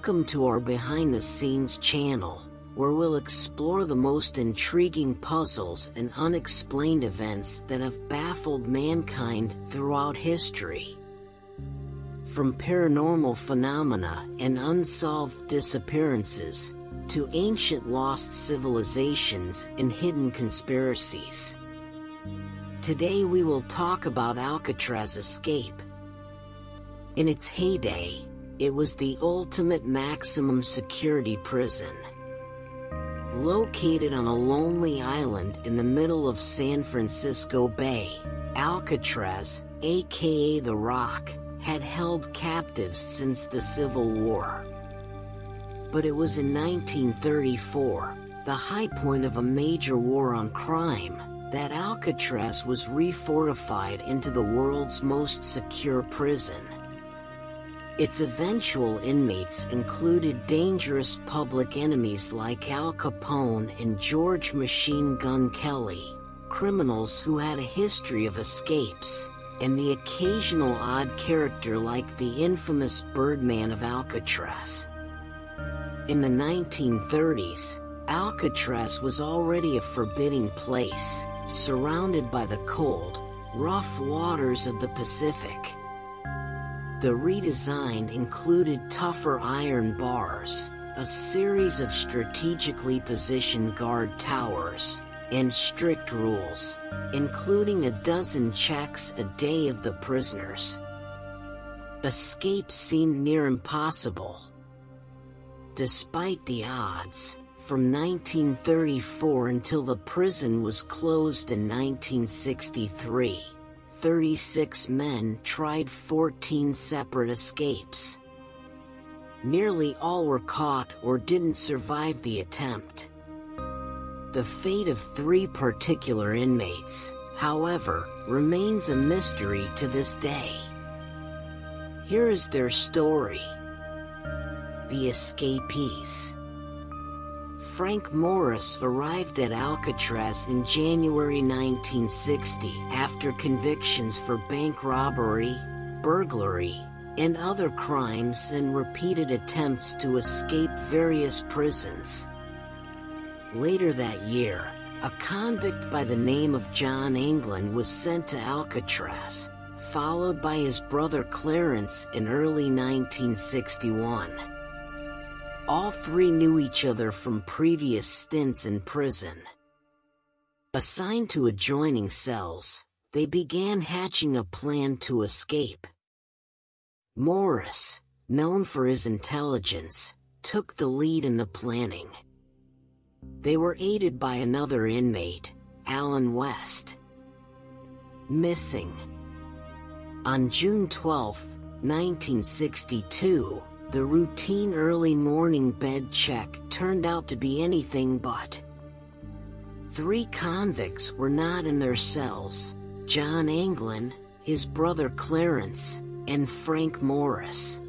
Welcome to our behind the scenes channel, where we'll explore the most intriguing puzzles and unexplained events that have baffled mankind throughout history. From paranormal phenomena and unsolved disappearances, to ancient lost civilizations and hidden conspiracies. Today we will talk about Alcatraz Escape. In its heyday, it was the ultimate maximum security prison. Located on a lonely island in the middle of San Francisco Bay, Alcatraz, aka The Rock, had held captives since the Civil War. But it was in 1934, the high point of a major war on crime, that Alcatraz was refortified into the world's most secure prison. Its eventual inmates included dangerous public enemies like Al Capone and George Machine Gun Kelly, criminals who had a history of escapes, and the occasional odd character like the infamous Birdman of Alcatraz. In the 1930s, Alcatraz was already a forbidding place, surrounded by the cold, rough waters of the Pacific. The redesign included tougher iron bars, a series of strategically positioned guard towers, and strict rules, including a dozen checks a day of the prisoners. Escape seemed near impossible. Despite the odds, from 1934 until the prison was closed in 1963, 36 men tried 14 separate escapes. Nearly all were caught or didn't survive the attempt. The fate of three particular inmates, however, remains a mystery to this day. Here is their story The Escapees. Frank Morris arrived at Alcatraz in January 1960 after convictions for bank robbery, burglary, and other crimes and repeated attempts to escape various prisons. Later that year, a convict by the name of John Anglin was sent to Alcatraz, followed by his brother Clarence in early 1961. All three knew each other from previous stints in prison. Assigned to adjoining cells, they began hatching a plan to escape. Morris, known for his intelligence, took the lead in the planning. They were aided by another inmate, Allen West. Missing. On June 12, 1962, the routine early morning bed check turned out to be anything but. Three convicts were not in their cells John Anglin, his brother Clarence, and Frank Morris.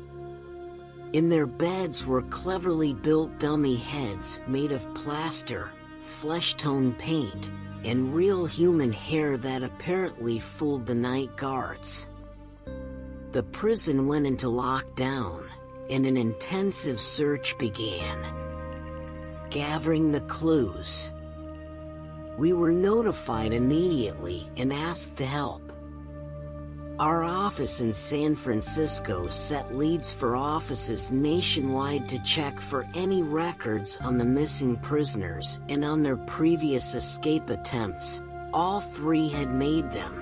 In their beds were cleverly built dummy heads made of plaster, flesh tone paint, and real human hair that apparently fooled the night guards. The prison went into lockdown, and an intensive search began. Gathering the clues. We were notified immediately and asked to help. Our office in San Francisco set leads for offices nationwide to check for any records on the missing prisoners and on their previous escape attempts. All three had made them.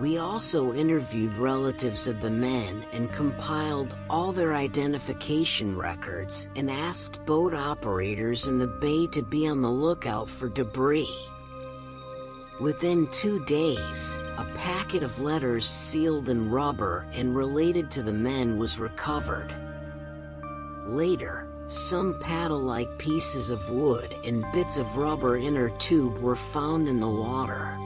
We also interviewed relatives of the men and compiled all their identification records and asked boat operators in the bay to be on the lookout for debris. Within two days, a packet of letters sealed in rubber and related to the men was recovered. Later, some paddle-like pieces of wood and bits of rubber inner tube were found in the water.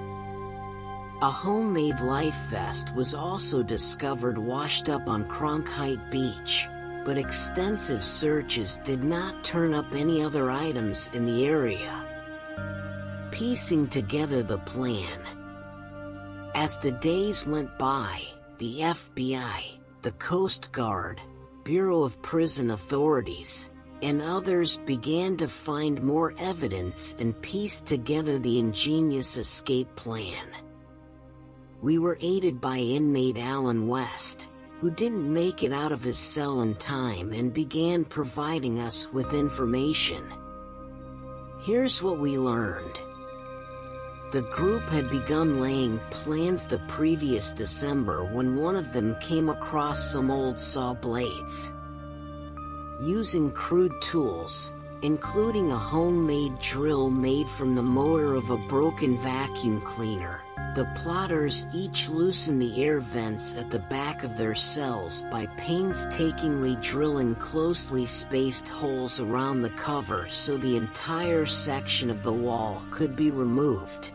A homemade life vest was also discovered washed up on Cronkhite Beach, but extensive searches did not turn up any other items in the area. Piecing together the plan. As the days went by, the FBI, the Coast Guard, Bureau of Prison Authorities, and others began to find more evidence and piece together the ingenious escape plan. We were aided by inmate Allen West, who didn't make it out of his cell in time and began providing us with information. Here's what we learned. The group had begun laying plans the previous December when one of them came across some old saw blades. Using crude tools, including a homemade drill made from the motor of a broken vacuum cleaner, the plotters each loosen the air vents at the back of their cells by painstakingly drilling closely spaced holes around the cover so the entire section of the wall could be removed.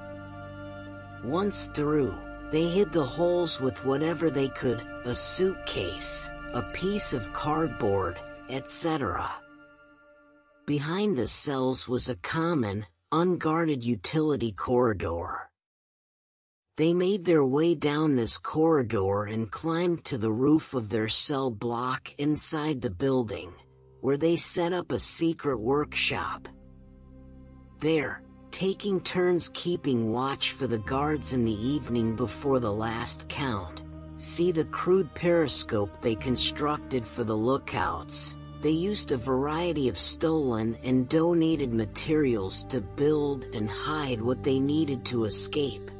Once through, they hid the holes with whatever they could, a suitcase, a piece of cardboard, etc. Behind the cells was a common, unguarded utility corridor. They made their way down this corridor and climbed to the roof of their cell block inside the building, where they set up a secret workshop. There, taking turns keeping watch for the guards in the evening before the last count, see the crude periscope they constructed for the lookouts. They used a variety of stolen and donated materials to build and hide what they needed to escape.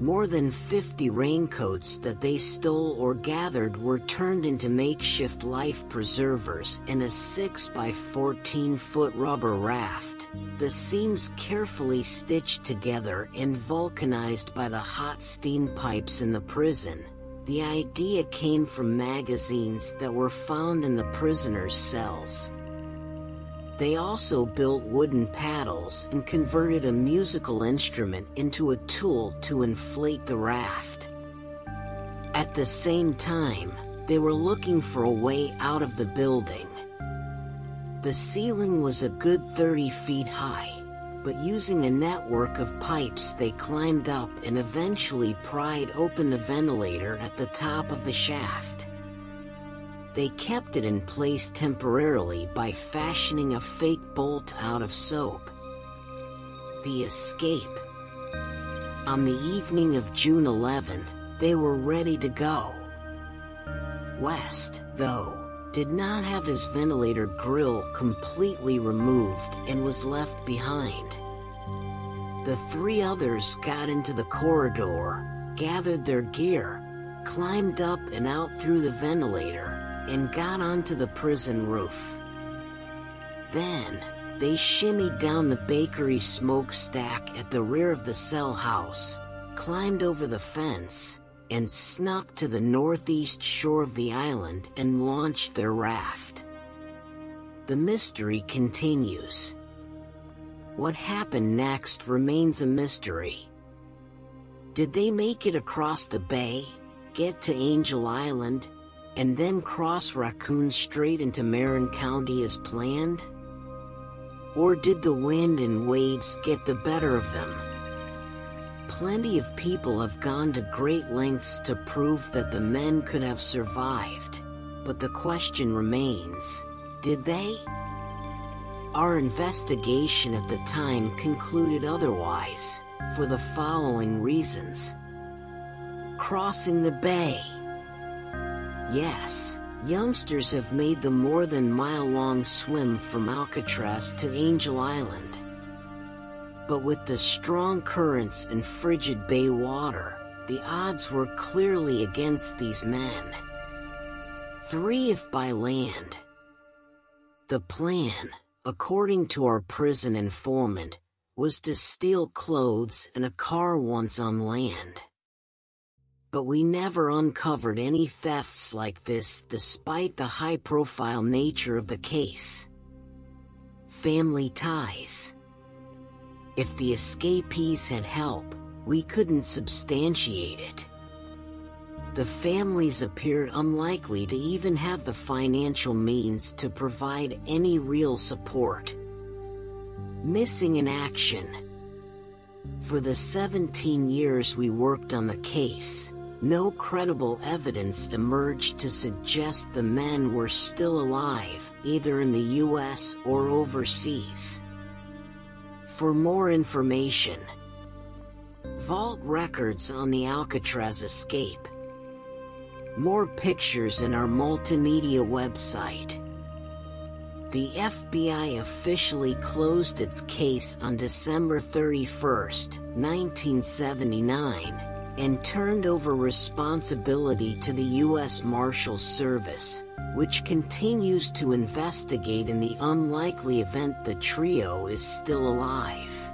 More than 50 raincoats that they stole or gathered were turned into makeshift life preservers and a 6 by 14 foot rubber raft. The seams carefully stitched together and vulcanized by the hot steam pipes in the prison. The idea came from magazines that were found in the prisoners' cells. They also built wooden paddles and converted a musical instrument into a tool to inflate the raft. At the same time, they were looking for a way out of the building. The ceiling was a good 30 feet high, but using a network of pipes they climbed up and eventually pried open the ventilator at the top of the shaft. They kept it in place temporarily by fashioning a fake bolt out of soap. The escape. On the evening of June 11th, they were ready to go. West, though, did not have his ventilator grill completely removed and was left behind. The three others got into the corridor, gathered their gear, climbed up and out through the ventilator, and got onto the prison roof. Then, they shimmied down the bakery smokestack at the rear of the cell house, climbed over the fence, and snuck to the northeast shore of the island and launched their raft. The mystery continues. What happened next remains a mystery. Did they make it across the bay, get to Angel Island, and then cross Raccoon Strait into Marin County as planned? Or did the wind and waves get the better of them? Plenty of people have gone to great lengths to prove that the men could have survived, but the question remains, did they? Our investigation at the time concluded otherwise, for the following reasons. Crossing the bay. Yes, youngsters have made the more than mile long swim from Alcatraz to Angel Island. But with the strong currents and frigid bay water, the odds were clearly against these men. Three if by land. The plan, according to our prison informant, was to steal clothes and a car once on land. But we never uncovered any thefts like this despite the high profile nature of the case. Family ties. If the escapees had help, we couldn't substantiate it. The families appeared unlikely to even have the financial means to provide any real support. Missing in action. For the 17 years we worked on the case, no credible evidence emerged to suggest the men were still alive, either in the US or overseas. For more information, Vault records on the Alcatraz escape. More pictures in our multimedia website. The FBI officially closed its case on December 31, 1979, and turned over responsibility to the U.S. Marshals Service, which continues to investigate in the unlikely event the trio is still alive.